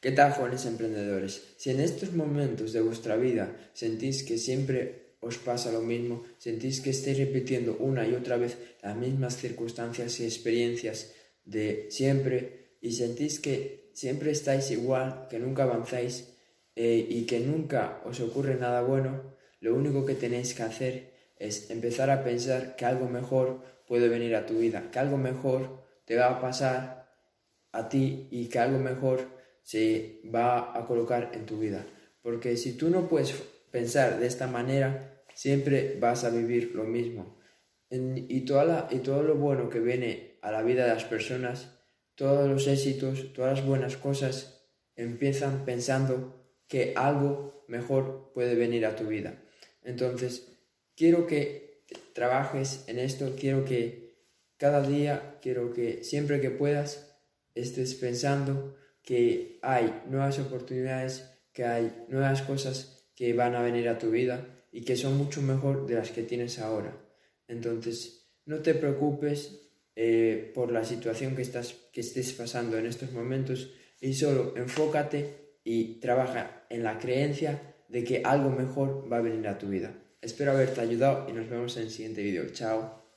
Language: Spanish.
¿Qué tal, jóvenes emprendedores? Si en estos momentos de vuestra vida sentís que siempre os pasa lo mismo, sentís que estáis repitiendo una y otra vez las mismas circunstancias y experiencias de siempre y sentís que siempre estáis igual, que nunca avanzáis eh, y que nunca os ocurre nada bueno, lo único que tenéis que hacer es empezar a pensar que algo mejor puede venir a tu vida, que algo mejor te va a pasar a ti y que algo mejor se va a colocar en tu vida. Porque si tú no puedes pensar de esta manera, siempre vas a vivir lo mismo. y, toda y todo lo bueno que viene a la vida de las personas, todos los éxitos, todas las buenas cosas, empiezan pensando que algo mejor puede venir a tu vida. Entonces, quiero que trabajes en esto, quiero que cada día, quiero que siempre que puedas estés pensando que hay nuevas oportunidades, que hay nuevas cosas que van a venir a tu vida y que son mucho mejor de las que tienes ahora. Entonces, no te preocupes eh, por la situación que, estás, que estés pasando en estos momentos y solo enfócate y trabaja en la creencia de que algo mejor va a venir a tu vida. Espero haberte ayudado y nos vemos en el siguiente vídeo. Chao.